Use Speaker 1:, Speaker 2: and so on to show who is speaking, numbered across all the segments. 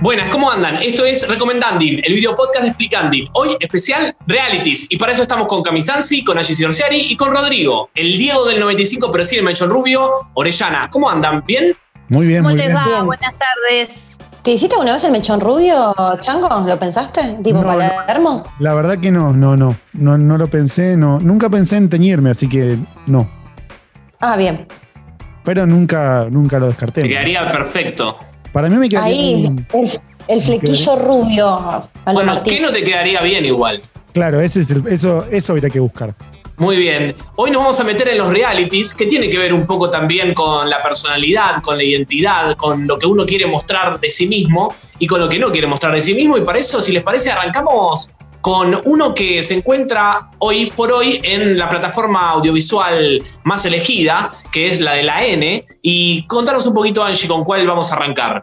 Speaker 1: Buenas, ¿cómo andan? Esto es Recomendanding, el video podcast de Explicanding. Hoy especial realities. Y para eso estamos con Camisansi, con Agis Orsiari y con Rodrigo. El Diego del 95, pero sí el Mechón Rubio, Orellana. ¿Cómo andan? ¿Bien?
Speaker 2: Muy bien,
Speaker 3: ¿Cómo
Speaker 2: muy
Speaker 3: les
Speaker 2: bien.
Speaker 3: va?
Speaker 4: Bien.
Speaker 3: Buenas tardes.
Speaker 4: ¿Te hiciste alguna vez el mechón rubio, Chango? ¿Lo pensaste? ¿Tipo
Speaker 2: No,
Speaker 4: Palermo?
Speaker 2: La verdad que no, no, no, no, no lo pensé, no, nunca pensé en teñirme, así que no.
Speaker 4: Ah, bien.
Speaker 2: Pero nunca, nunca lo descarté.
Speaker 1: Te quedaría perfecto.
Speaker 2: Para mí me quedaría
Speaker 4: Ahí,
Speaker 2: bien.
Speaker 4: el, el flequillo rubio.
Speaker 1: Bueno,
Speaker 4: Martín.
Speaker 1: ¿qué no te quedaría bien igual?
Speaker 2: Claro, ese es el- eso, eso habría que buscar.
Speaker 1: Muy bien. Hoy nos vamos a meter en los realities, que tiene que ver un poco también con la personalidad, con la identidad, con lo que uno quiere mostrar de sí mismo y con lo que no quiere mostrar de sí mismo. Y para eso, si les parece, arrancamos con uno que se encuentra hoy por hoy en la plataforma audiovisual más elegida, que es la de la N. Y contanos un poquito, Angie, con cuál vamos a arrancar.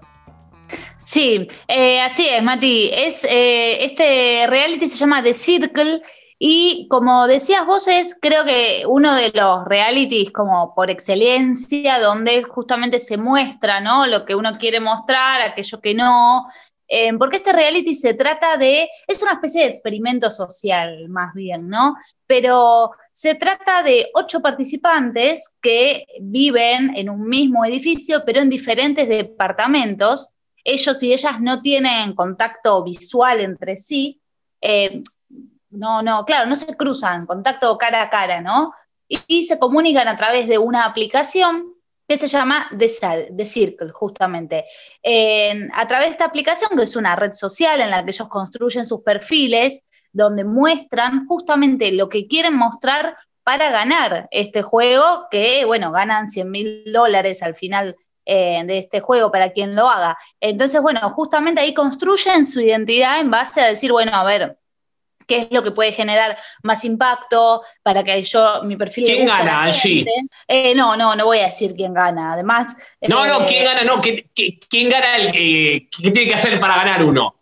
Speaker 3: Sí, eh, así es, Mati. Es, eh, este reality se llama The Circle y como decías vos, es creo que uno de los realities como por excelencia, donde justamente se muestra ¿no? lo que uno quiere mostrar, aquello que no. Eh, porque este reality se trata de, es una especie de experimento social más bien, ¿no? Pero se trata de ocho participantes que viven en un mismo edificio, pero en diferentes departamentos ellos y ellas no tienen contacto visual entre sí, eh, no, no, claro, no se cruzan, contacto cara a cara, ¿no? Y se comunican a través de una aplicación que se llama The, The Circle, justamente. En- a través de esta aplicación, que es una red social en la que ellos construyen sus perfiles, donde muestran justamente lo que quieren mostrar para ganar este juego, que, bueno, ganan 100 mil dólares al final eh, de este juego para quien lo haga. Entonces, bueno, justamente ahí construyen su identidad en base a decir, bueno, a ver, qué es lo que puede generar más impacto para que yo, mi perfil...
Speaker 1: ¿Quién gana, Angie?
Speaker 3: Eh, no, no, no voy a decir quién gana. Además...
Speaker 1: No,
Speaker 3: eh,
Speaker 1: no, ¿quién gana? No, ¿qué- qué- ¿quién gana? El, eh, ¿Qué tiene que hacer para ganar uno?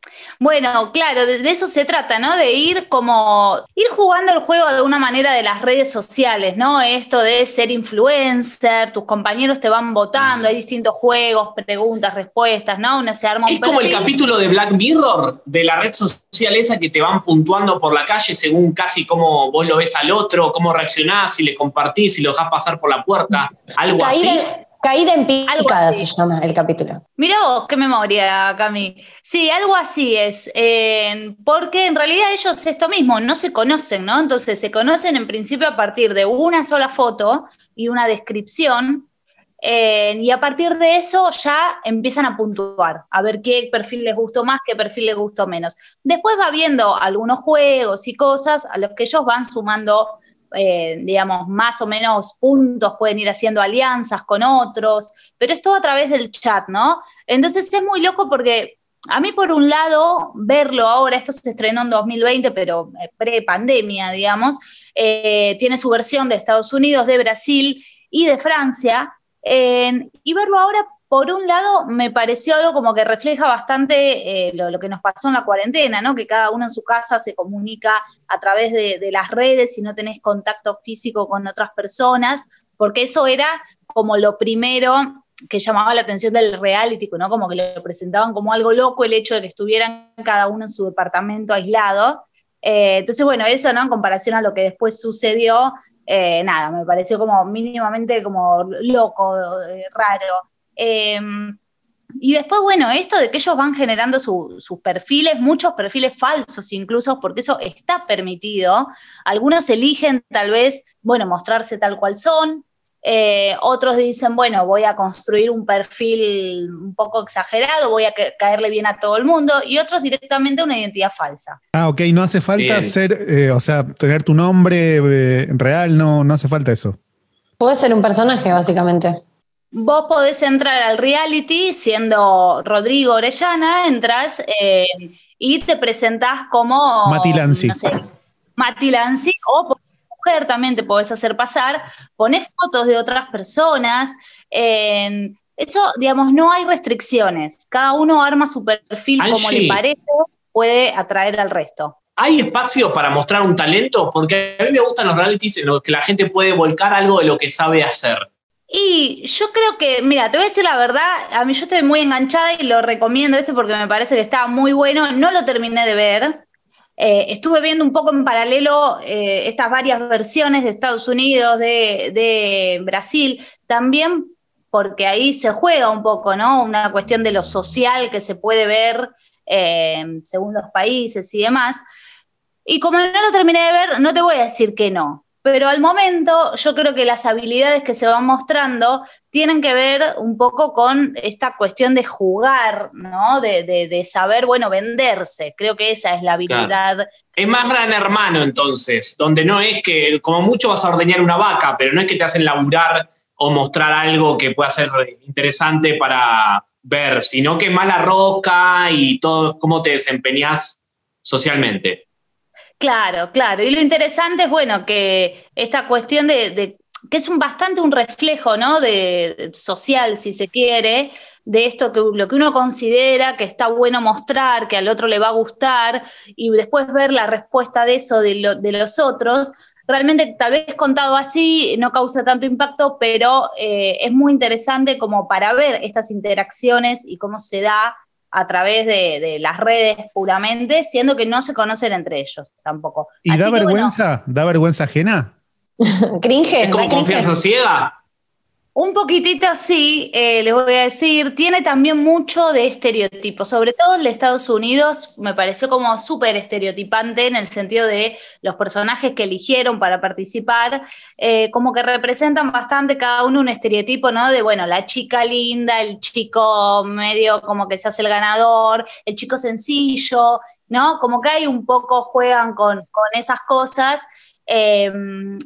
Speaker 3: Bueno, claro, de, de eso se trata, ¿no? De ir como, ir jugando el juego de una manera de las redes sociales, ¿no? Esto de ser influencer, tus compañeros te van votando, hay distintos juegos, preguntas, respuestas, ¿no? Uno se arma un
Speaker 1: Es como el capítulo de Black Mirror, de la red social esa que te van puntuando por la calle según casi cómo vos lo ves al otro, cómo reaccionás, si le compartís, si lo dejás pasar por la puerta, algo así.
Speaker 4: Caída, en picada se llama el capítulo.
Speaker 3: Mirá vos, qué memoria, Cami. Sí, algo así es, eh, porque en realidad ellos esto mismo, no se conocen, ¿no? Entonces se conocen en principio a partir de una sola foto y una descripción, eh, y a partir de eso ya empiezan a puntuar, a ver qué perfil les gustó más, qué perfil les gustó menos. Después va viendo algunos juegos y cosas a los que ellos van sumando, eh, digamos, más o menos puntos, pueden ir haciendo alianzas con otros, pero es todo a través del chat, ¿no? Entonces es muy loco porque a mí por un lado, verlo ahora, esto se estrenó en 2020, pero eh, pre-pandemia, digamos, eh, tiene su versión de Estados Unidos, de Brasil y de Francia, y verlo ahora, por un lado, me pareció algo como que refleja bastante eh, lo, que nos pasó en la cuarentena, ¿no? Que cada uno en su casa se comunica a través de, las redes y no tenés contacto físico con otras personas, porque eso era como lo primero que llamaba la atención del reality, ¿no? Como que lo presentaban como algo loco el hecho de que estuvieran cada uno en su departamento aislado. Eh, entonces, bueno, eso, ¿no? En comparación a lo que después sucedió, eh, nada, me pareció como mínimamente como loco, raro. Eh, y después, bueno, esto de que ellos van generando su- sus perfiles, muchos perfiles falsos incluso, porque eso está permitido. Algunos eligen tal vez, bueno, mostrarse tal cual son. Eh, otros dicen, bueno, voy a construir un perfil un poco exagerado, voy a ca- caerle bien a todo el mundo. Y otros directamente una identidad falsa.
Speaker 2: Ah, ok, no hace falta
Speaker 1: Bien.
Speaker 2: ser, eh, o sea, tener tu nombre eh, real, no, no hace falta eso.
Speaker 4: Puede ser un personaje, básicamente.
Speaker 3: Vos podés entrar al reality siendo Rodrigo Orellana, entras eh, y te presentás como.
Speaker 2: Mati Lanzi.
Speaker 3: No sé, Mati Lanzi, o por mujer también te podés hacer pasar, ponés fotos de otras personas. eh, eso, digamos, no hay restricciones. Cada uno arma su perfil como le parece, puede atraer al resto.
Speaker 1: ¿Hay espacio para mostrar un talento? Porque a mí me gustan los realities en los que la gente puede volcar algo de lo que sabe hacer.
Speaker 3: Y yo creo que, mira, te voy a decir la verdad, a mí yo estoy muy enganchada y lo recomiendo este porque me parece que está muy bueno. No lo terminé de ver. Eh, estuve viendo un poco en paralelo eh, estas varias versiones de Estados Unidos, de, de, Brasil, también porque ahí se juega un poco, ¿no? Una cuestión de lo social que se puede ver eh, según los países y demás. Y como no lo terminé de ver, no te voy a decir que no, pero al momento yo creo que las habilidades que se van mostrando tienen que ver un poco con esta cuestión de jugar, ¿no? De, saber, bueno, venderse. Creo que esa es la habilidad.
Speaker 1: Es más gran hermano entonces, donde no es que, como mucho vas a ordeñar una vaca, pero no es que te hacen laburar o mostrar algo que pueda ser interesante para ver, sino que más la roca y todo, cómo te desempeñas socialmente.
Speaker 3: Claro, claro. Y lo interesante es, bueno, que esta cuestión de, que es un bastante un reflejo, ¿no? De social, si se quiere, de esto que lo que uno considera que está bueno mostrar, que al otro le va a gustar, y después ver la respuesta de eso de, los otros. Realmente, tal vez contado así, no causa tanto impacto, pero eh, es muy interesante como para ver estas interacciones y cómo se da a través de, las redes puramente, siendo que no se conocen entre ellos tampoco.
Speaker 2: ¿Y da vergüenza? ¿Da vergüenza ajena?
Speaker 4: Cringe.
Speaker 1: ¿Es como confianza ciega?
Speaker 3: Un poquitito sí, eh, les voy a decir, tiene también mucho de estereotipo, sobre todo el de Estados Unidos me pareció como súper estereotipante en el sentido de los personajes que eligieron para participar, eh, como que representan bastante cada uno un estereotipo, ¿no? De, bueno, la chica linda, el chico medio como que se hace el ganador, el chico sencillo, ¿no? Como que hay un poco, juegan con, esas cosas. Eh,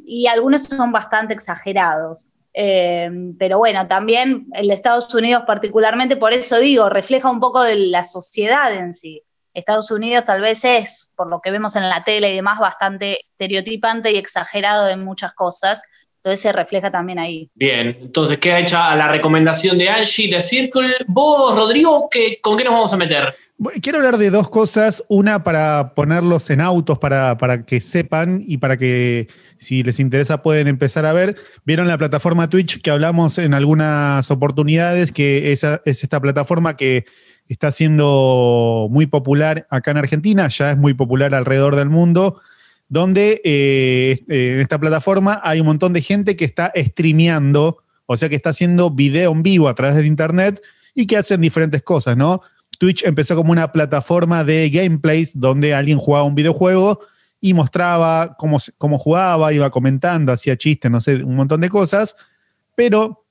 Speaker 3: y algunos son bastante exagerados. Eh, pero bueno, también el de Estados Unidos particularmente, por eso digo, refleja un poco de la sociedad en sí. Estados Unidos tal vez es, por lo que vemos en la tele y demás, bastante estereotipante y exagerado en muchas cosas. Entonces se refleja también ahí.
Speaker 1: Bien, entonces queda hecha la recomendación de Angie de Circle. Vos, Rodrigo, ¿con qué nos vamos a meter?
Speaker 2: Quiero hablar de dos cosas. Una para ponerlos en autos para, para que sepan y para que si les interesa pueden empezar a ver. Vieron la plataforma Twitch que hablamos en algunas oportunidades, que es esta plataforma que está siendo muy popular acá en Argentina, ya es muy popular alrededor del mundo, donde eh, en esta plataforma hay un montón de gente que está streameando, o sea que está haciendo video en vivo a través de internet y que hacen diferentes cosas, ¿no? Twitch empezó como una plataforma de gameplays donde alguien jugaba un videojuego y mostraba cómo, cómo jugaba, iba comentando, hacía chistes, no sé, un montón de cosas. Pero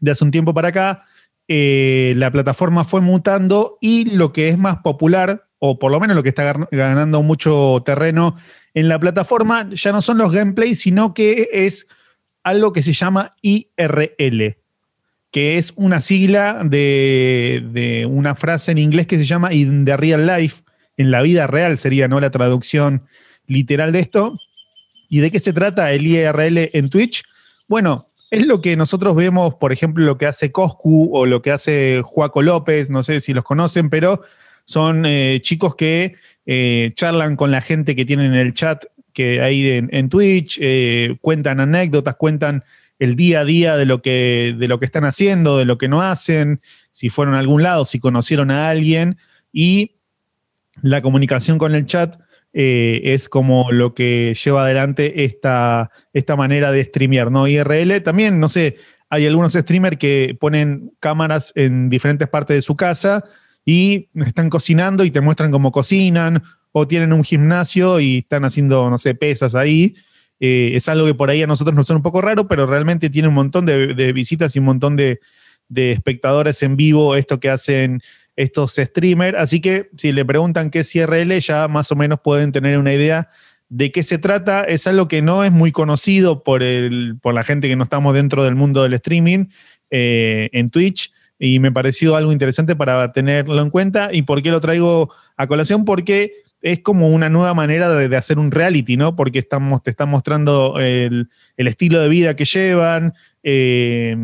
Speaker 2: de hace un tiempo para acá, eh, la plataforma fue mutando y lo que es más popular, o por lo menos lo que está ganando mucho terreno en la plataforma, ya no son los gameplays, sino que es algo que se llama IRL, que es una sigla de, una frase en inglés que se llama in the real life, en la vida real sería ¿no? la traducción literal de esto. ¿Y de qué se trata el IRL en Twitch? Bueno, es lo que nosotros vemos, por ejemplo, lo que hace Coscu o lo que hace Juaco López, no sé si los conocen, pero son eh, chicos que eh, charlan con la gente que tienen en el chat que hay en, Twitch, eh, cuentan anécdotas, cuentan el día a día de lo, que, de lo que están haciendo, de lo que no hacen, si fueron a algún lado, si conocieron a alguien y la comunicación con el chat eh, es como lo que lleva adelante esta, esta manera de streamear, ¿no? IRL también, no sé, hay algunos streamers que ponen cámaras en diferentes partes de su casa y están cocinando y te muestran cómo cocinan o tienen un gimnasio y están haciendo, no sé, pesas ahí eh, es algo que por ahí a nosotros nos suena un poco raro, pero realmente tiene un montón de, visitas y un montón de, espectadores en vivo esto que hacen estos streamers. Así que si le preguntan qué es IRL, ya más o menos pueden tener una idea de qué se trata. Es algo que no es muy conocido por, el, por la gente que no estamos dentro del mundo del streaming eh, en Twitch y me pareció algo interesante para tenerlo en cuenta. ¿Y por qué lo traigo a colación? Porque es como una nueva manera de, hacer un reality, ¿no? Porque estamos, te están mostrando el, estilo de vida que llevan eh,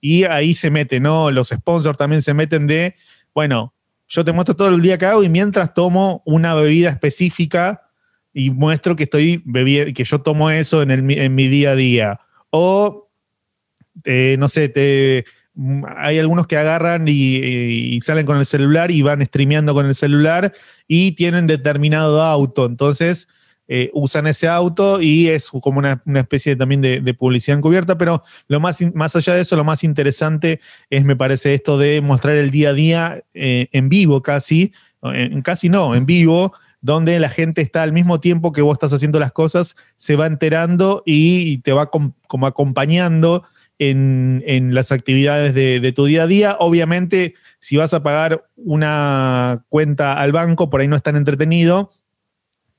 Speaker 2: y ahí se mete, ¿no? Los sponsors también se meten de, bueno, yo te muestro todo el día que hago y mientras tomo una bebida específica y muestro que estoy bebiendo, que yo tomo eso en, el, en mi día a día. O eh, no sé, te, hay algunos que agarran y, salen con el celular y van streameando con el celular y tienen determinado auto. Entonces, eh, usan ese auto y es como una, especie también de, publicidad encubierta, pero lo más, más allá de eso, lo más interesante es, me parece, esto de mostrar el día a día eh, en vivo casi, casi no, en vivo, donde la gente está al mismo tiempo que vos estás haciendo las cosas, se va enterando y te va com- como acompañando en, en las actividades de, de tu día a día. Obviamente, si vas a pagar una cuenta al banco, por ahí no es tan entretenido,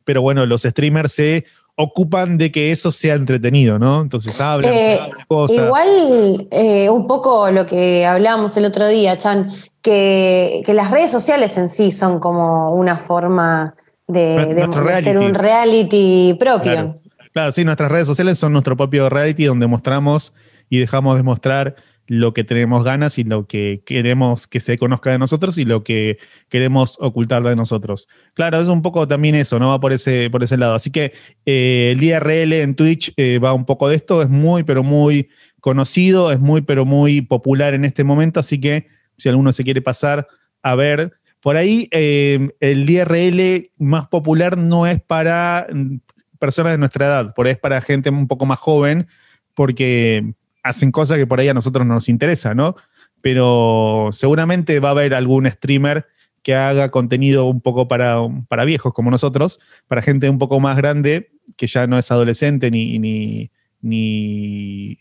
Speaker 2: pero bueno, los streamers se ocupan de que eso sea entretenido, ¿no? Entonces hablan,
Speaker 4: Eh,
Speaker 2: hablan cosas.
Speaker 4: Igual, eh, un poco lo que hablábamos el otro día, Chan, que, que las redes sociales en sí son como una forma de, de- hacer un reality propio.
Speaker 2: Claro. Claro, sí, nuestras redes sociales son nuestro propio reality donde mostramos y dejamos de mostrar lo que tenemos ganas y lo que queremos que se conozca de nosotros y lo que queremos ocultar de nosotros. Claro, es un poco también eso, ¿no? Va por ese, por ese lado. Así que eh, el IRL en Twitch eh, va un poco de esto, es muy, pero muy conocido, es muy, pero muy popular en este momento, así que si alguno se quiere pasar a ver, por ahí eh, el IRL más popular no es para mm, personas de nuestra edad, por ahí es para gente un poco más joven, porque hacen cosas que por ahí a nosotros no nos interesa, ¿no? Pero seguramente va a haber algún streamer que haga contenido un poco para, para viejos como nosotros, para gente un poco más grande, que ya no es adolescente ni, ni, ni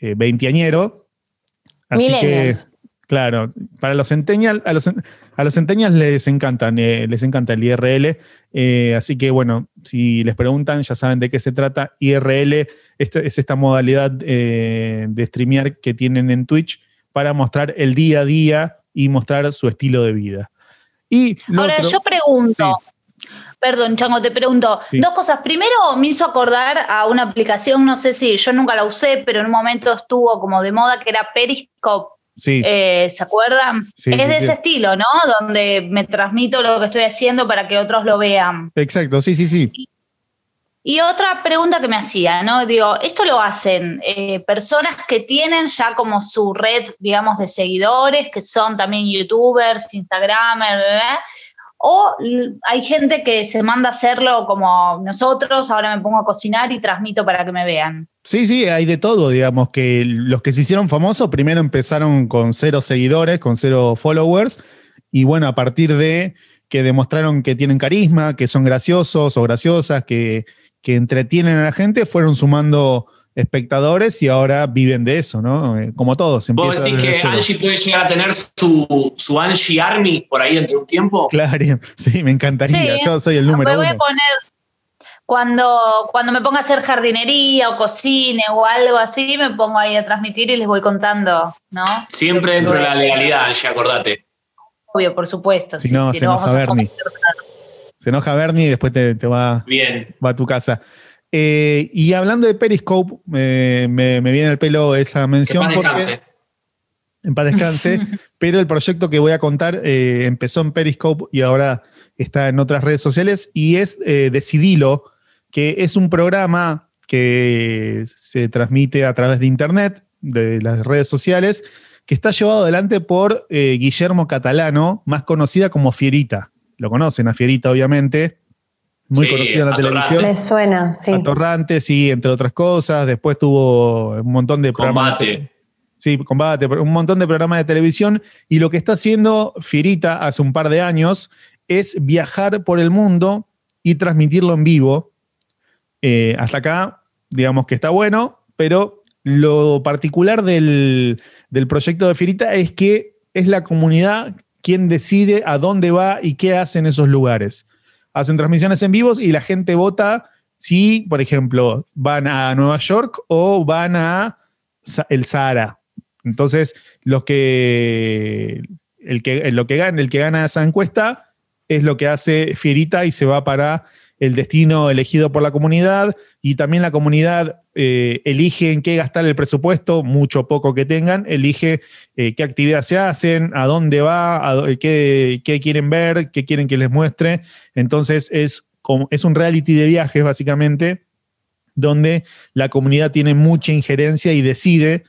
Speaker 2: eh. Así que. Claro, para los centennials, a los, a los centennials les encantan, eh, les encanta el IRL. eh, así que bueno, si les preguntan, ya saben de qué se trata. IRL este- es esta modalidad eh, de streamear que tienen en Twitch para mostrar el día a día y mostrar su estilo de vida. Y
Speaker 3: Ahora,
Speaker 2: otro-
Speaker 3: yo pregunto, perdón, Chango, te pregunto,
Speaker 2: Sí.
Speaker 3: dos cosas. Primero, me hizo acordar a una aplicación, no sé si yo nunca la usé, pero en un momento estuvo como de moda, que era Periscope.
Speaker 2: Sí,
Speaker 3: Eh, ¿Se acuerdan?
Speaker 2: Sí,
Speaker 3: es
Speaker 2: sí,
Speaker 3: de ese estilo, ¿no? Donde me transmito lo que estoy haciendo para que otros lo vean.
Speaker 2: exacto, sí, sí, sí.
Speaker 3: Y otra pregunta que me hacía, ¿no? Digo, esto lo hacen eh, personas que tienen ya como su red, digamos, de seguidores, que son también youtubers, instagramers, o hay gente que se manda a hacerlo como nosotros, ahora me pongo a cocinar y transmito para que me vean.
Speaker 2: Sí, sí, hay de todo, digamos, que los que se hicieron famosos primero empezaron con cero seguidores, con cero followers, y bueno, a partir de que demostraron que tienen carisma, que son graciosos o graciosas, que, que entretienen a la gente, fueron sumando espectadores y ahora viven de eso, ¿no? Eh, Como todos.
Speaker 1: ¿Vos decís
Speaker 2: desde
Speaker 1: que
Speaker 2: cero.
Speaker 1: Angie puede llegar a tener su, su Angie Army por ahí entre un tiempo?
Speaker 2: Claro, sí, me encantaría.
Speaker 3: Sí.
Speaker 2: Yo soy el
Speaker 3: Me
Speaker 2: número
Speaker 3: voy a
Speaker 2: uno.
Speaker 3: poner, cuando, cuando me ponga a hacer jardinería o cocine o algo así, me pongo ahí a transmitir y les voy contando, ¿no?
Speaker 1: Siempre dentro de la legalidad, Angie, acordate.
Speaker 3: Obvio, por supuesto.
Speaker 2: Si
Speaker 3: sí,
Speaker 2: no,
Speaker 3: sí,
Speaker 2: se enoja
Speaker 3: vamos a
Speaker 2: Bernie. Se enoja Bernie y después te, te va,
Speaker 1: Bien.
Speaker 2: va a tu casa. Eh, y hablando de Periscope, eh, me, me viene al pelo esa
Speaker 1: Que
Speaker 2: mención.
Speaker 1: paz
Speaker 2: porque-
Speaker 1: descanse.
Speaker 2: en paz descanse, pero el proyecto que voy a contar eh, empezó en Periscope y ahora está en otras redes sociales y es eh, Decidilo, que es un programa que se transmite a través de internet, de las redes sociales, que está llevado adelante por eh, Guillermo Catalano, más conocida como Fierita. Lo conocen a Fierita, obviamente, muy
Speaker 1: Sí,
Speaker 2: conocida en la
Speaker 1: Atorrante.
Speaker 2: televisión.
Speaker 4: Me suena, sí.
Speaker 2: Atorrante, sí, entre otras cosas. Después tuvo un montón de programas.
Speaker 1: Combate.
Speaker 2: Sí, combate, un montón de programas de televisión. Y lo que está haciendo Fierita hace un par de años es viajar por el mundo y transmitirlo en vivo. Eh, hasta acá, digamos que está bueno, pero lo particular del, del proyecto de Fierita es que es la comunidad quien decide a dónde va y qué hace en esos lugares. Hacen transmisiones en vivos y la gente vota si, por ejemplo, van a Nueva York o van a el Sahara. Entonces, los que, el que, lo que gana, el que gana esa encuesta es lo que hace Fierita y se va para el destino elegido por la comunidad y también la comunidad eh, elige en qué gastar el presupuesto, mucho o poco que tengan, elige eh, qué actividad se hacen, a dónde va, a qué, qué quieren ver, qué quieren que les muestre. Entonces es, es un reality de viajes básicamente, donde la comunidad tiene mucha injerencia y decide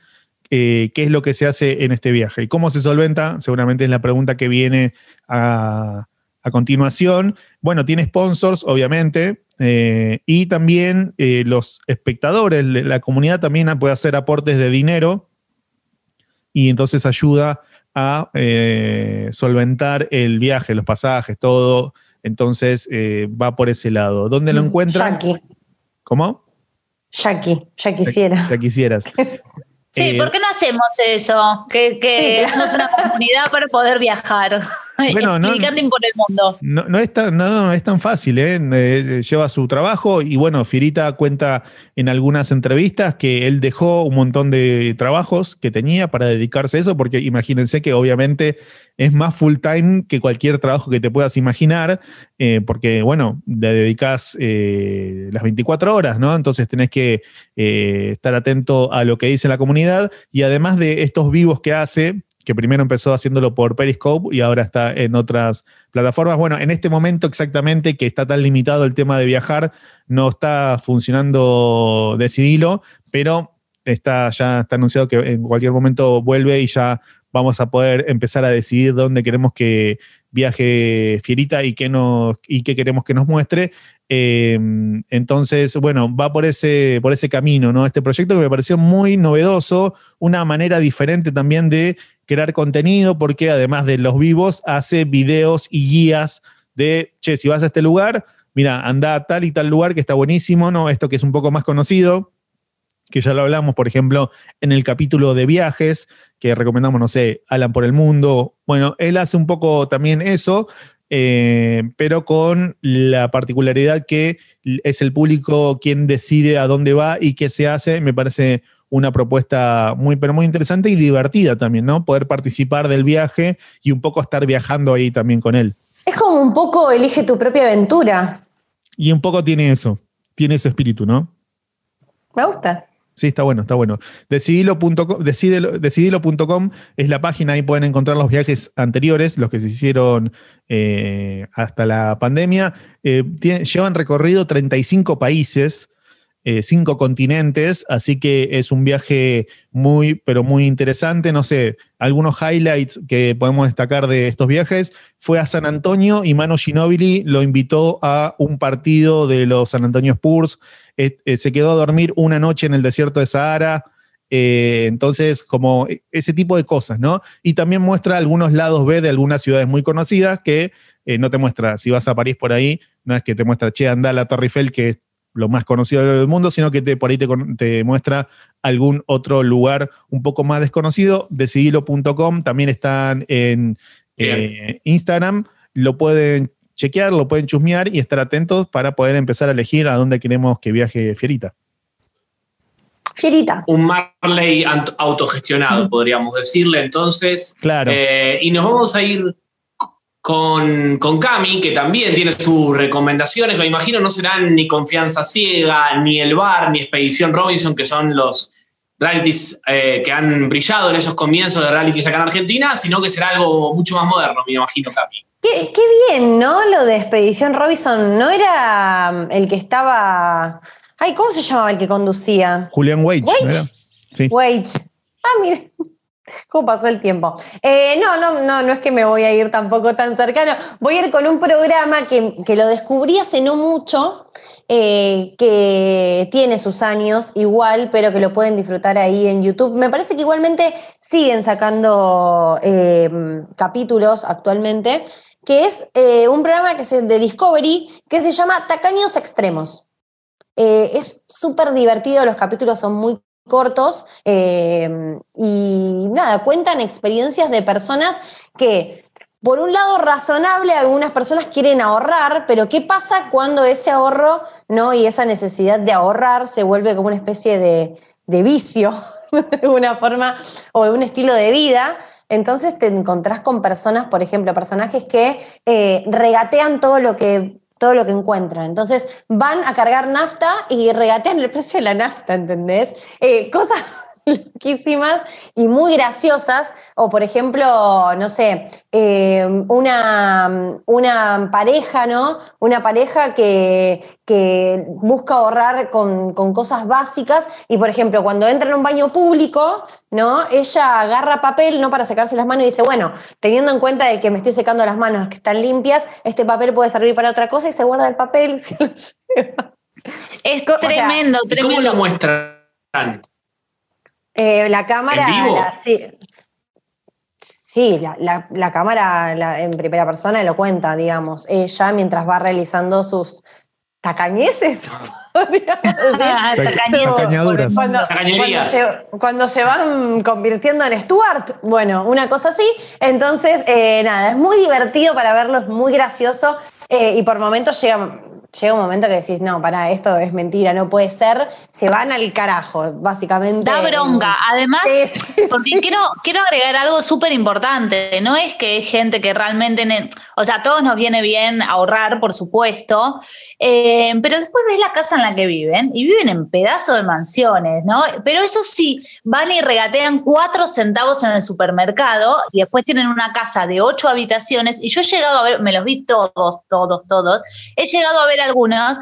Speaker 2: eh, qué es lo que se hace en este viaje. ¿Y cómo se solventa? Seguramente es la pregunta que viene a, continuación. Bueno, tiene sponsors, obviamente, eh, y también eh, los espectadores, la comunidad también puede hacer aportes de dinero y entonces ayuda a solventar el viaje, los pasajes, todo. Entonces va por ese lado. ¿Dónde lo mm, encuentran? ¿Cómo?
Speaker 4: Jackie, ya quisiera.
Speaker 2: Ya quisieras.
Speaker 3: Sí, eh, ¿por qué no hacemos eso? Que, que una comunidad para poder viajar. Bueno, no, por el mundo.
Speaker 2: No, es tan, no, es tan fácil, ¿eh? ¿eh? Lleva su trabajo y bueno, Firita cuenta en algunas entrevistas que él dejó un montón de trabajos que tenía para dedicarse a eso, porque imagínense que obviamente es más full time que cualquier trabajo que te puedas imaginar, eh, porque bueno, le dedicas las 24 horas, ¿no? Entonces tenés que estar atento a lo que dice la comunidad y además de estos vivos que hace, que primero empezó haciéndolo por Periscope y ahora está en otras plataformas. Bueno, en este momento exactamente que está tan limitado el tema de viajar, no está funcionando Decidilo, pero está, ya está anunciado que en cualquier momento vuelve y ya vamos a poder empezar a decidir dónde queremos que viaje Fierita y qué, nos, y qué queremos que nos muestre. Em, entonces, bueno, va por ese, por ese camino, ¿no? Este proyecto que me pareció muy novedoso, una manera diferente también de crear contenido, porque además de los vivos, hace videos y guías de, che, si vas a este lugar, mira, anda a tal y tal lugar que está buenísimo, ¿no? Esto que es un poco más conocido, que ya lo hablamos, por ejemplo, en el capítulo de viajes, que recomendamos, no sé, Alan por el Mundo. Bueno, él hace un poco también eso, eh, pero con la particularidad que es el público quien decide a dónde va y qué se hace. Me parece una propuesta muy, pero muy interesante y divertida también, ¿no? Poder participar del viaje y un poco estar viajando ahí también con él.
Speaker 4: Es como un poco elige tu propia aventura.
Speaker 2: Y un poco tiene eso, tiene ese espíritu, ¿no?
Speaker 4: Me gusta.
Speaker 2: Sí, está bueno, está bueno. Decidilo.com decidilo, es la página, ahí pueden encontrar los viajes anteriores, los que se hicieron eh, hasta la pandemia. Eh, llevan recorrido 35 países. Eh, cinco continentes, así que es un viaje muy, pero muy interesante. No sé, algunos highlights que podemos destacar de estos viajes. Fue a San Antonio y Mano Ginóbili lo invitó a un partido de los San Antonio Spurs. Eh, se quedó a dormir una noche en el desierto de Sahara. Eh, entonces, como ese tipo de cosas, ¿no? Y también muestra algunos lados B de algunas ciudades muy conocidas que no te muestra, si vas a París por ahí, no es que te muestra, che, anda a la Torre Eiffel, que lo más conocido del mundo, sino que te, por ahí te, muestra algún otro lugar un poco más desconocido. Decidilo.com también están en eh, Instagram. Lo pueden chequear, lo pueden chusmear y estar atentos para poder empezar a elegir a dónde queremos que viaje Fierita.
Speaker 4: Fierita.
Speaker 1: Un Marley autogestionado, podríamos decirle. Entonces,
Speaker 2: claro.
Speaker 1: Eh, y nos vamos a ir con, con Cami, que también tiene sus recomendaciones. Me imagino no serán ni Confianza Ciega, ni El Bar, ni Expedición Robinson, que son los realities eh, que han brillado en esos comienzos de realities acá en Argentina, sino que será algo mucho más moderno, me imagino, Cami.
Speaker 4: Qué, bien, ¿no? Lo de Expedición Robinson, ¿no era um, el que estaba... Ay, ¿cómo se llamaba el que conducía?
Speaker 2: Julián Wage.
Speaker 4: ¿Wage? Sí. Wage. Ah, mire. ¿Cómo pasó el tiempo? Eh, no, no, no, no es que me voy a ir tampoco tan cercano. Voy a ir con un programa que, lo descubrí hace no mucho, eh, que tiene sus años igual, pero que lo pueden disfrutar ahí en YouTube. Me parece que igualmente siguen sacando eh, capítulos actualmente, que es un programa que es de Discovery que se llama Tacaños Extremos. es súper divertido, los capítulos son muy cortos eh, y nada, cuentan experiencias de personas que, por un lado, razonable, algunas personas quieren ahorrar, pero ¿qué pasa cuando ese ahorro ¿no? y esa necesidad de ahorrar se vuelve como una especie de, vicio, de alguna forma, o de un estilo de vida? Entonces te encontrás con personas, por ejemplo, personajes que eh, regatean todo lo que todo lo que encuentran. Entonces van a cargar nafta y regatean el precio de la nafta, ¿entendés? Eh, cosas loquísimas y muy graciosas. O, por ejemplo, no sé, eh, una, una pareja, ¿no? Una pareja que, que busca ahorrar con, con, cosas básicas y, por ejemplo, cuando entra en un baño público, ¿no? Ella agarra papel, no para secarse las manos y dice, bueno, teniendo en cuenta de que me estoy secando las manos que están limpias, este papel puede servir para otra cosa y se guarda el papel.
Speaker 3: Es tremendo, tremendo.
Speaker 1: ¿Cómo lo muestran?
Speaker 4: Eh, la cámara.
Speaker 1: ¿En vivo?
Speaker 4: la- sí, Sí, la, la- la cámara la- en primera persona lo cuenta, digamos. Ella mientras va realizando sus tacañeces.
Speaker 3: Ah,
Speaker 4: se, cuando se van convirtiendo en Stuart, bueno, una cosa así. Entonces, eh, nada, es muy divertido para verlo, es muy gracioso eh, y por momentos llega, llega un momento que decís, no, para esto es mentira, no puede ser. Se van al carajo, básicamente.
Speaker 3: Da bronca. Además, porque
Speaker 4: sí.
Speaker 3: quiero, quiero agregar algo súper importante. No es que es gente que realmente. o sea, a todos nos viene bien ahorrar, por supuesto. eh, pero después ves la casa en la que viven y viven en pedazos de mansiones, ¿no? Pero eso sí, van y regatean cuatro centavos en el supermercado y después tienen una casa de ocho habitaciones. Y yo he llegado a ver, me los vi todos, todos, todos. He llegado a ver algunos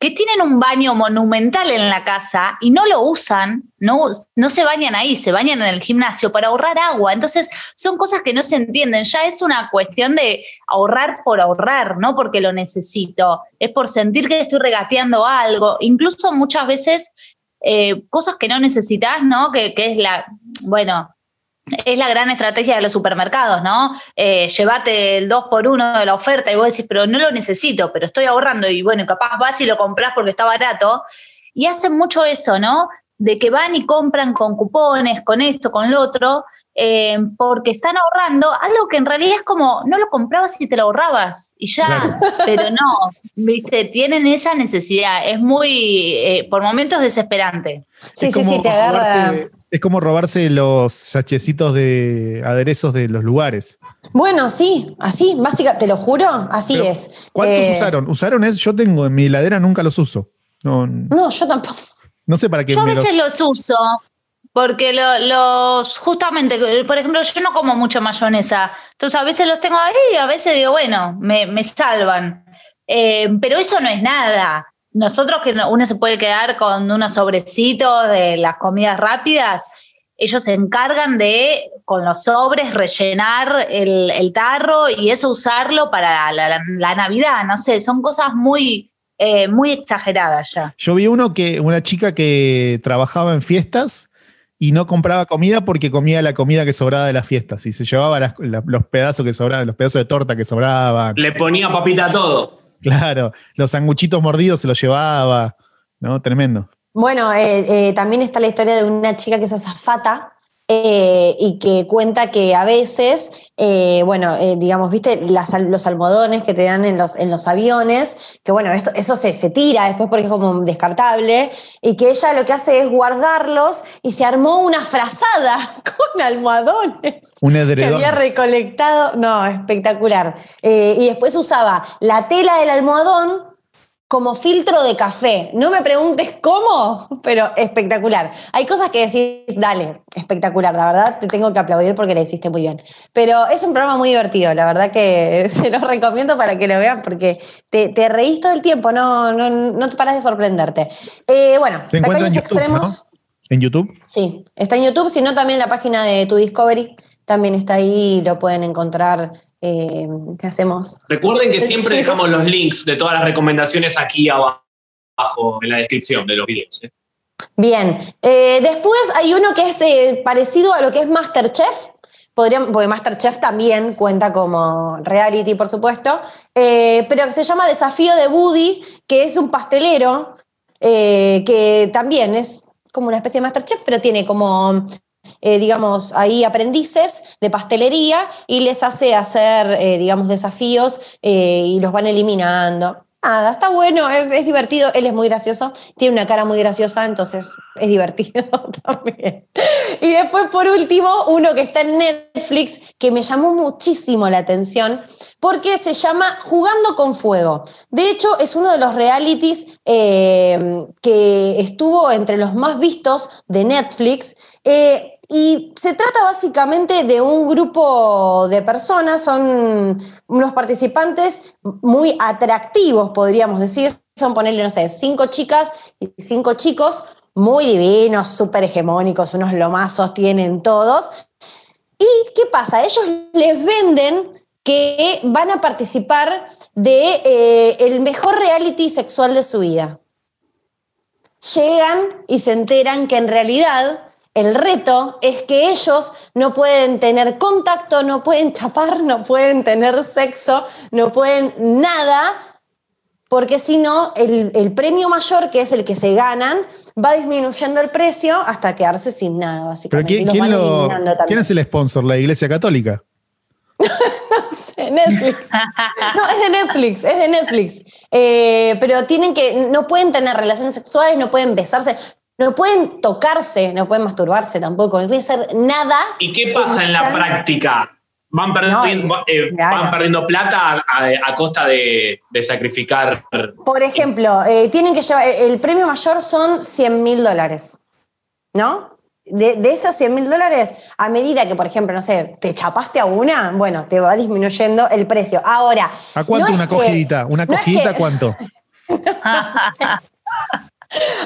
Speaker 3: que tienen un baño monumental en la casa y no lo usan, no, no se bañan ahí, se bañan en el gimnasio para ahorrar agua. Entonces, son cosas que no se entienden. Ya es una cuestión de ahorrar por ahorrar, no porque lo necesito. Es por sentir que estoy regateando algo. Incluso muchas veces eh, cosas que no necesitas, ¿no? Que, que es la, bueno, es la gran estrategia de los supermercados, ¿no? Eh, llévate el 2 por 1 de la oferta y vos decís, pero no lo necesito, pero estoy ahorrando y bueno, capaz vas y lo compras porque está barato. Y hacen mucho eso, ¿no? De que van y compran con cupones, con esto, con lo otro, eh, porque están ahorrando algo que en realidad es como, no lo comprabas y te lo ahorrabas y ya,
Speaker 2: Claro.
Speaker 3: pero no, viste, tienen esa necesidad, es muy, eh, por momentos desesperante.
Speaker 4: Sí,
Speaker 2: es
Speaker 4: sí,
Speaker 2: como
Speaker 4: sí, te agarra.
Speaker 2: Es como robarse los sachecitos de aderezos de los lugares.
Speaker 4: Bueno, sí, así, básicamente, te lo juro, así
Speaker 2: Pero,
Speaker 4: es.
Speaker 2: ¿Cuántos
Speaker 4: Eh,
Speaker 2: usaron? ¿Usaron eso? Yo tengo en mi heladera, nunca los uso. No,
Speaker 4: No, yo tampoco.
Speaker 2: no sé para qué
Speaker 3: Yo a
Speaker 2: los-
Speaker 3: veces los uso porque lo- los, justamente, por ejemplo, yo no como mucha mayonesa, entonces a veces los tengo ahí y a veces digo, bueno, me, me salvan. Eh, pero eso no es nada. Nosotros que no- uno se puede quedar con unos sobrecitos de las comidas rápidas, ellos se encargan de, con los sobres, rellenar el, el tarro y eso usarlo para la, la- la Navidad, no sé, son cosas muy, eh, muy exageradas ya.
Speaker 2: Yo vi uno que, una chica que trabajaba en fiestas y no compraba comida porque comía la comida que sobraba de las fiestas y se llevaba las- la- los pedazos que sobraban, los pedazos de torta que sobraban.
Speaker 1: Le ponía papita a todo.
Speaker 2: Claro, los sanguchitos mordidos se los llevaba, ¿no? Tremendo.
Speaker 4: Bueno, eh, eh, también está la historia de una chica que es azafata eh, y que cuenta que a veces, eh, bueno, eh, digamos, viste, las los almohadones que te dan en los, en los aviones, que bueno, esto, eso se, se tira después porque es como descartable, y que ella lo que hace es guardarlos y se armó una frazada con almohadones.
Speaker 2: Un
Speaker 4: que había recolectado, no, espectacular. Eh, y después usaba la tela del almohadón como filtro de café. No me preguntes cómo, pero espectacular. Hay cosas que decís, dale, espectacular, la verdad te tengo que aplaudir porque la hiciste muy bien. Pero es un programa muy divertido, la verdad que se los recomiendo para que lo vean porque te, te reís todo el tiempo, no, no, no te paras de sorprenderte. Eh, bueno,
Speaker 2: Se encuentra en YouTube,
Speaker 4: Extremos.
Speaker 2: ¿no? En YouTube.
Speaker 4: Sí, está en YouTube, sino también la página de Tu Discovery también está ahí lo pueden encontrar. Eh, ¿Qué hacemos?
Speaker 1: Recuerden que siempre dejamos los links de todas las recomendaciones aquí abajo en la descripción de los videos. ¿eh?
Speaker 4: Bien, Eh, después hay uno que es eh, parecido a lo que es Masterchef. Podríamos, porque Masterchef también cuenta como reality, por supuesto, eh, pero que se llama Desafío de Woody, que es un pastelero eh, que también es como una especie de Masterchef, pero tiene como, eh, digamos, ahí aprendices de pastelería y les hace hacer, eh, digamos, desafíos eh, y los van eliminando. Nada, está bueno, es, divertido, él es muy gracioso, tiene una cara muy graciosa, entonces es divertido también. Y después, por último, uno que está en Netflix, que me llamó muchísimo la atención, porque se llama Jugando con Fuego. De hecho, es uno de los realities que estuvo entre los más vistos de Netflix. Y se trata básicamente de un grupo de personas, son unos participantes muy atractivos, podríamos decir. Son ponerle, no sé, cinco chicas y cinco chicos, muy divinos, súper hegemónicos, unos lomazos tienen todos. ¿Y qué pasa? Ellos les venden que van a participar de eh, mejor reality sexual de su vida. Llegan y se enteran que en realidad el reto es que ellos no pueden tener contacto, no pueden chapar, no pueden tener sexo, no pueden nada, porque si no, el, premio mayor, que es el que se ganan, va disminuyendo el precio hasta quedarse sin nada, básicamente.
Speaker 2: ¿Pero quién, es el sponsor? ¿La Iglesia Católica?
Speaker 4: no sé, Netflix. No, es de Netflix, es de Netflix. Eh, pero tienen que, no pueden tener relaciones sexuales, no pueden besarse no pueden tocarse, no pueden masturbarse tampoco, no pueden hacer nada.
Speaker 1: ¿Y qué pasa en la práctica? Van perdiendo, eh, van perdiendo plata a, costa de, sacrificar.
Speaker 4: Por ejemplo, eh, tienen que llevar, el premio mayor son 100 mil dólares, ¿no? De, esos 100 mil dólares, a medida que, por ejemplo, no sé, te chapaste a una, bueno, te va disminuyendo el precio. Ahora.
Speaker 2: ¿A cuánto una cogidita? ¿Una cogidita cuánto?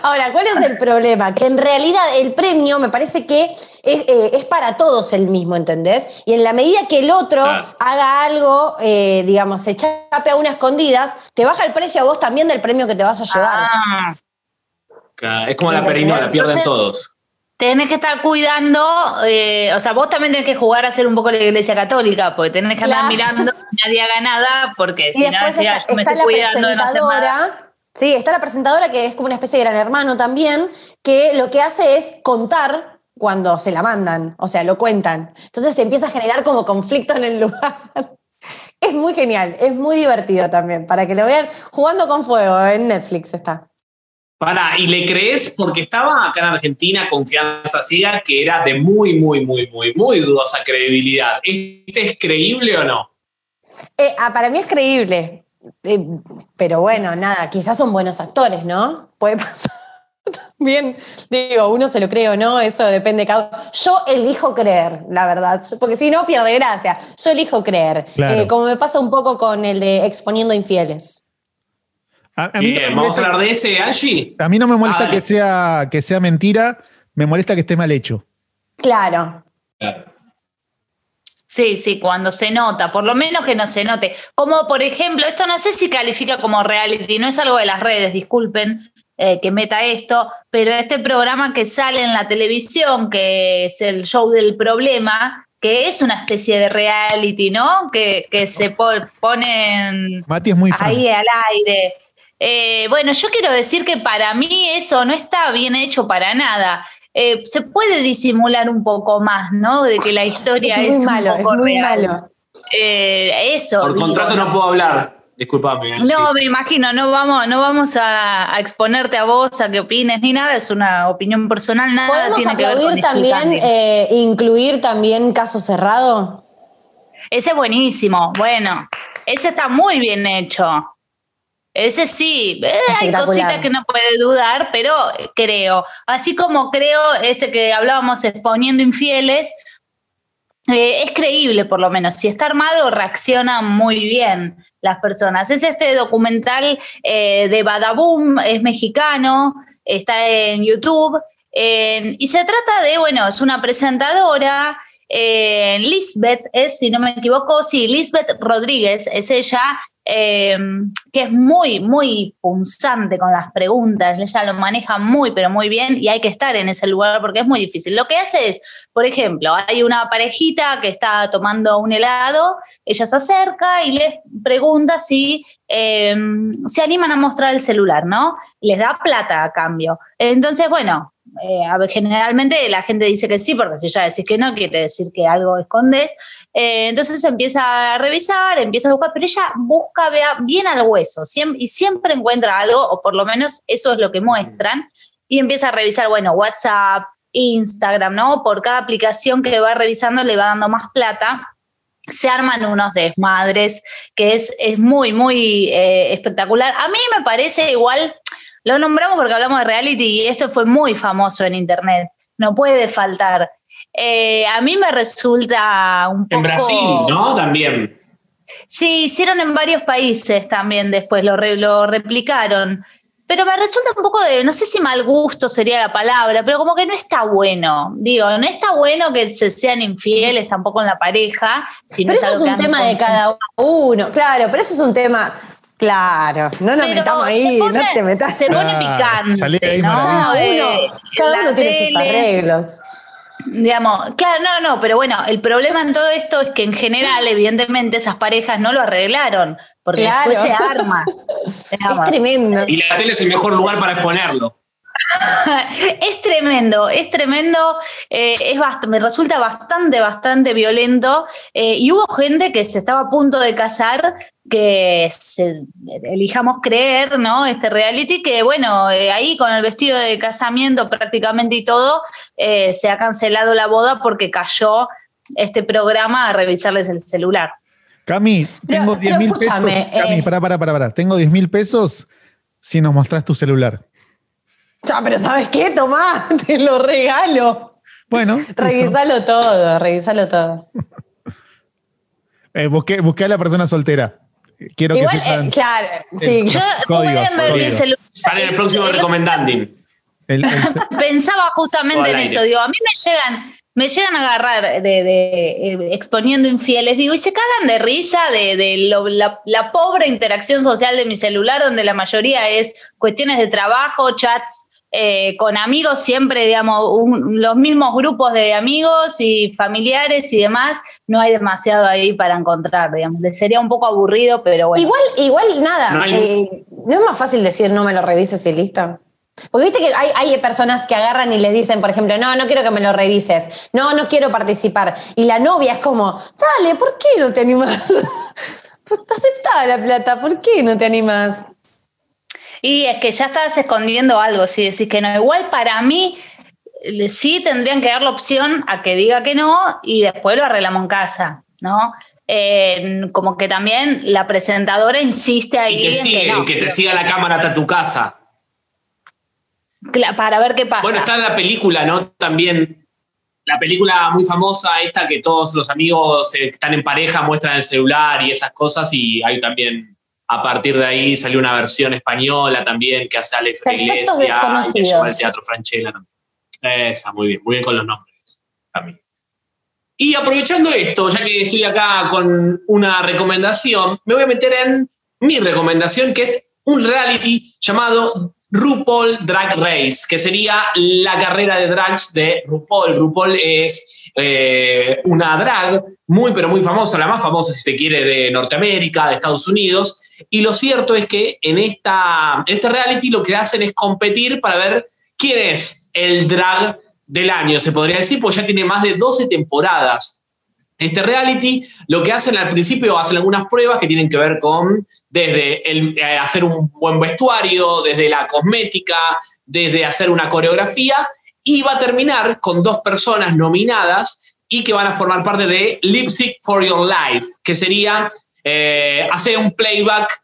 Speaker 4: Ahora, ¿cuál es el problema? Que en realidad el premio me parece que es, eh, para todos el mismo, ¿entendés? Y en la medida que el otro haga algo, eh, digamos, se chape a una escondidas, te baja el precio a vos también del premio que te vas a llevar.
Speaker 1: Ah. Es como la perinola, pierden todos.
Speaker 3: Tenés que estar cuidando, eh, o sea, vos también tenés que jugar a ser un poco la iglesia católica, porque tenés que andar mirando, nadie haga nada, porque si no, decía, yo me estoy cuidando de hacer nada
Speaker 4: Sí, está la presentadora que es como una especie de gran hermano también, que lo que hace es contar cuando se la mandan, o sea, lo cuentan. Entonces se empieza a generar como conflicto en el lugar. Es muy genial, es muy divertido también, para que lo vean jugando con fuego, en Netflix está.
Speaker 1: Para, ¿y le crees? Porque estaba acá en Argentina Confianza Ciega, que era de muy, muy, muy, muy, muy dudosa credibilidad. ¿Este es creíble o no?
Speaker 4: Eh, ah, para mí es creíble. Eh, pero bueno, nada, quizás son buenos actores, ¿no? Puede pasar. Bien, digo, uno se lo cree o no, eso depende de cada Yo elijo creer, la verdad, porque si no pierde gracia. Yo elijo creer, eh, como me pasa un poco con el de exponiendo infieles.
Speaker 1: Bien, vamos a hablar de ese, Angie.
Speaker 2: A mí no me molesta que, sea, que sea mentira, me molesta que esté mal hecho.
Speaker 4: Claro.
Speaker 3: Sí, sí, cuando se nota, por lo menos que no se note. Como por ejemplo, esto no sé si califica como reality, no es algo de las redes, disculpen eh, que meta esto, pero este programa que sale en la televisión, que es el show del problema, que es una especie de reality, ¿no? Que, se ponen ahí al aire. Eh, bueno, yo quiero decir que para mí eso no está bien hecho para nada. Eh, se puede disimular un poco más, ¿no? De que la historia es, un poco muy Malo. Eh, eso.
Speaker 1: Por contrato no puedo hablar. Disculpame.
Speaker 3: No, me imagino, no vamos, no vamos a, exponerte a vos a que opines ni nada, es una opinión personal, nada tiene que ver con
Speaker 4: también, eh, incluir también caso cerrado.
Speaker 3: Ese es buenísimo, bueno, ese está muy bien hecho. Ese sí, eh, hay cositas que no puede dudar, pero creo. Así como creo este que hablábamos exponiendo infieles, eh, es creíble por lo menos. Si está armado, reacciona muy bien las personas. Es este documental eh, de Badaboom, es mexicano, está en YouTube. y se trata de, bueno, es una presentadora eh, Lisbeth es, si no me equivoco, sí, Lisbeth Rodríguez es ella, eh, que es muy, muy punzante con las preguntas, ella lo maneja muy, pero muy bien y hay que estar en ese lugar porque es muy difícil. Lo que hace es, por ejemplo, hay una parejita que está tomando un helado, ella se acerca y les pregunta si eh, se animan a mostrar el celular, ¿no? Les da plata a cambio. Entonces, bueno, eh, generalmente la gente dice que sí, porque si ya decís que no, quiere decir que algo escondes. Eh, entonces empieza a revisar, empieza a buscar, pero ella busca vea, bien al hueso y siempre encuentra algo, o por lo menos eso es lo que muestran, y empieza a revisar, bueno, WhatsApp, Instagram, ¿no? Por cada aplicación que va revisando le va dando más plata se arman unos desmadres que es, es muy, muy eh, espectacular. A mí me parece igual, lo nombramos porque hablamos de reality y esto fue muy famoso en internet, no puede faltar. Eh, a mí me resulta un poco...
Speaker 1: En Brasil, ¿no? También.
Speaker 3: Sí, hicieron en varios países también después, lo, lo replicaron. Pero me resulta un poco de, no sé si mal gusto sería la palabra, pero como que no está bueno. Digo, no está bueno que se sean infieles tampoco en la pareja.
Speaker 4: pero eso es un tema de cada uno, claro, pero eso es un tema, claro, no nos metamos ahí, no te metas.
Speaker 3: Se pone picante, ¿no?
Speaker 4: Cada uno, cada uno tiene sus arreglos.
Speaker 3: Digamos, claro, no, no, pero bueno, el problema en todo esto es que en general, evidentemente, esas parejas no lo arreglaron, porque después se arma.
Speaker 4: es tremendo.
Speaker 1: Y la tele es el mejor lugar para exponerlo.
Speaker 3: es tremendo, es tremendo, eh, es me resulta bastante, bastante violento. Eh, y hubo gente que se estaba a punto de casar, que elijamos creer, ¿no? Este reality, que bueno, eh, ahí con el vestido de casamiento prácticamente y todo, se ha cancelado la boda porque cayó este programa a revisarles el celular.
Speaker 2: Cami, tengo 10 mil pesos. Cami, para, para, para, para. Tengo 10 mil pesos si nos mostrás tu celular.
Speaker 4: Ya, pero ¿sabes qué? Tomá, te lo regalo.
Speaker 2: Bueno.
Speaker 4: Revisalo todo, revisalo todo.
Speaker 2: eh, busqué, busqué, a la persona soltera. Quiero que sepan.
Speaker 4: Eh, claro, sí.
Speaker 3: Yo códigos, códigos.
Speaker 1: Sale el próximo recomendanding.
Speaker 3: Pensaba justamente en eso. Digo, a mí me llegan, me llegan a agarrar de, eh, exponiendo infieles, digo, y se cagan de risa de, la, pobre interacción social de mi celular, donde la mayoría es cuestiones de trabajo, chats eh, con amigos siempre, digamos, los mismos grupos de amigos y familiares y demás, no hay demasiado ahí para encontrar, digamos. Sería un poco aburrido, pero bueno.
Speaker 4: Igual, igual nada, no, eh, ¿no es más fácil decir no me lo revises y listo. Porque viste que hay, hay, personas que agarran y le dicen, por ejemplo, no, no quiero que me lo revises, no, no quiero participar. Y la novia es como, dale, ¿por qué no te animas? Aceptá la plata, ¿por qué no te animas?
Speaker 3: Y es que ya estás escondiendo algo, si decís que no. Igual para mí, sí tendrían que dar la opción a que diga que no y después lo arreglamos en casa, ¿no? como que también la presentadora insiste ahí.
Speaker 1: Y que, que, te siga la cámara hasta tu casa.
Speaker 3: Para ver qué pasa.
Speaker 1: Bueno, está la película, ¿no? También la película muy famosa, esta que todos los amigos están en pareja, muestran el celular y esas cosas, y hay también a partir de ahí salió una versión española también que hace Alex de la Iglesia y que lleva al Teatro Franchella. Esa, muy bien, muy bien con los nombres también. Y aprovechando esto, ya que estoy acá con una recomendación, me voy a meter en mi recomendación, que es un reality llamado RuPaul Drag Race, que sería la carrera de drags de RuPaul. RuPaul es eh, una drag muy, pero muy famosa, la más famosa, si se quiere, de Norteamérica, de Estados Unidos, y lo cierto es que en, esta, este reality lo que hacen es competir para ver quién es el drag del año, se podría decir, pues ya tiene más de 12 temporadas. Este reality lo que hacen al principio, hacen algunas pruebas que tienen que ver con desde el, eh, hacer un buen vestuario, desde la cosmética, desde hacer una coreografía, y va a terminar con dos personas nominadas y que van a formar parte de Lipstick for Your Life, que sería eh, hacer un playback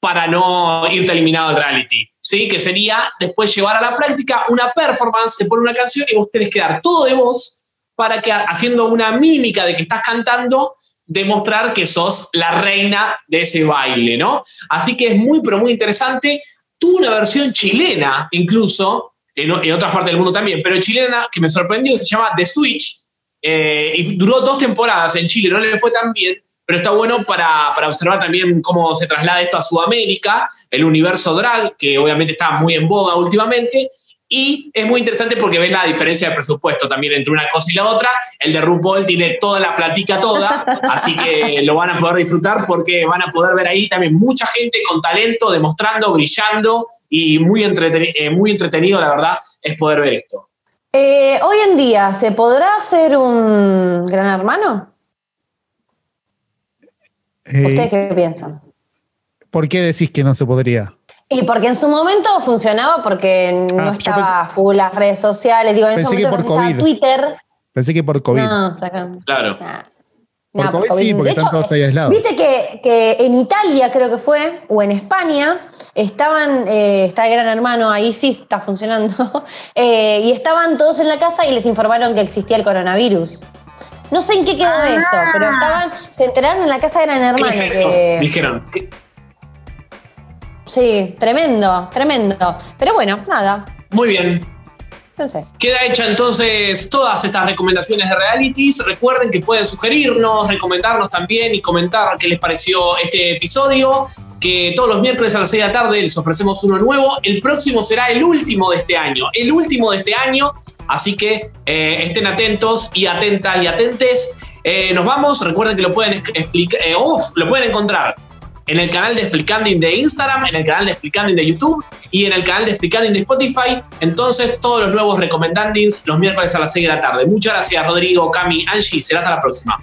Speaker 1: para no irte eliminado del reality, ¿sí? Que sería después llevar a la práctica una performance, te pone una canción y vos tenés que dar todo de vos para que haciendo una mímica de que estás cantando, demostrar que sos la reina de ese baile, ¿no? Así que es muy, pero muy interesante. Tuvo una versión chilena, incluso, en, otras partes del mundo también, pero chilena que me sorprendió, se llama The Switch, eh, y duró dos temporadas en Chile, no le fue tan bien, pero está bueno para, observar también cómo se traslada esto a Sudamérica, el universo drag, que obviamente está muy en boga últimamente, y es muy interesante porque ves la diferencia de presupuesto también entre una cosa y la otra. El de RuPaul tiene toda la platica toda, así que lo van a poder disfrutar porque van a poder ver ahí también mucha gente con talento, demostrando, brillando y muy, eh, muy entretenido, la verdad, es poder ver esto.
Speaker 4: Eh, hoy en día, ¿se podrá hacer un gran hermano?
Speaker 2: Eh,
Speaker 4: ¿Ustedes qué piensan?
Speaker 2: ¿Por qué decís que no se podría?
Speaker 4: Y porque en su momento funcionaba porque no
Speaker 2: Ah, yo
Speaker 4: estaba full las redes sociales. Digo, en ese
Speaker 2: pensé que
Speaker 4: momento
Speaker 2: por
Speaker 4: recién estaba
Speaker 2: COVID.
Speaker 4: Twitter.
Speaker 2: Pensé que por COVID.
Speaker 4: No,
Speaker 1: Claro.
Speaker 4: nah.
Speaker 2: Por
Speaker 4: No,
Speaker 2: COVID sí,
Speaker 4: COVID.
Speaker 2: porque
Speaker 4: De
Speaker 2: están
Speaker 4: hecho,
Speaker 2: todos ahí aislados.
Speaker 4: Viste que, que en Italia, creo que fue, o en España, estaban, eh, está el gran hermano, ahí sí está funcionando, eh, y estaban todos en la casa y les informaron que existía el coronavirus. No sé en qué quedó
Speaker 3: Ah.
Speaker 4: eso, pero estaban, se enteraron en la casa de gran
Speaker 1: ¿Qué
Speaker 4: hermano.
Speaker 1: es eso?
Speaker 4: que-
Speaker 1: Dijeron. ¿qué?
Speaker 4: Sí, tremendo, tremendo. Pero bueno, nada,
Speaker 1: Muy bien.
Speaker 4: pensé.
Speaker 1: Queda hecha entonces todas estas recomendaciones de realities. Recuerden que pueden sugerirnos, recomendarnos también y comentar qué les pareció este episodio. Que todos los miércoles a las 6 de la tarde les ofrecemos uno nuevo. El próximo será el último de este año. El último de este año. Así que eh, estén atentos y atentas y atentes. Eh, nos vamos. Recuerden que lo pueden explicar. lo pueden encontrar en el canal de Explicanding de Instagram, en el canal de Explicanding de YouTube y en el canal de Explicanding de Spotify. Entonces, todos los nuevos recomendandings los miércoles a las 6 de la tarde. Muchas gracias, Rodrigo, Cami, Angie. Será hasta la próxima.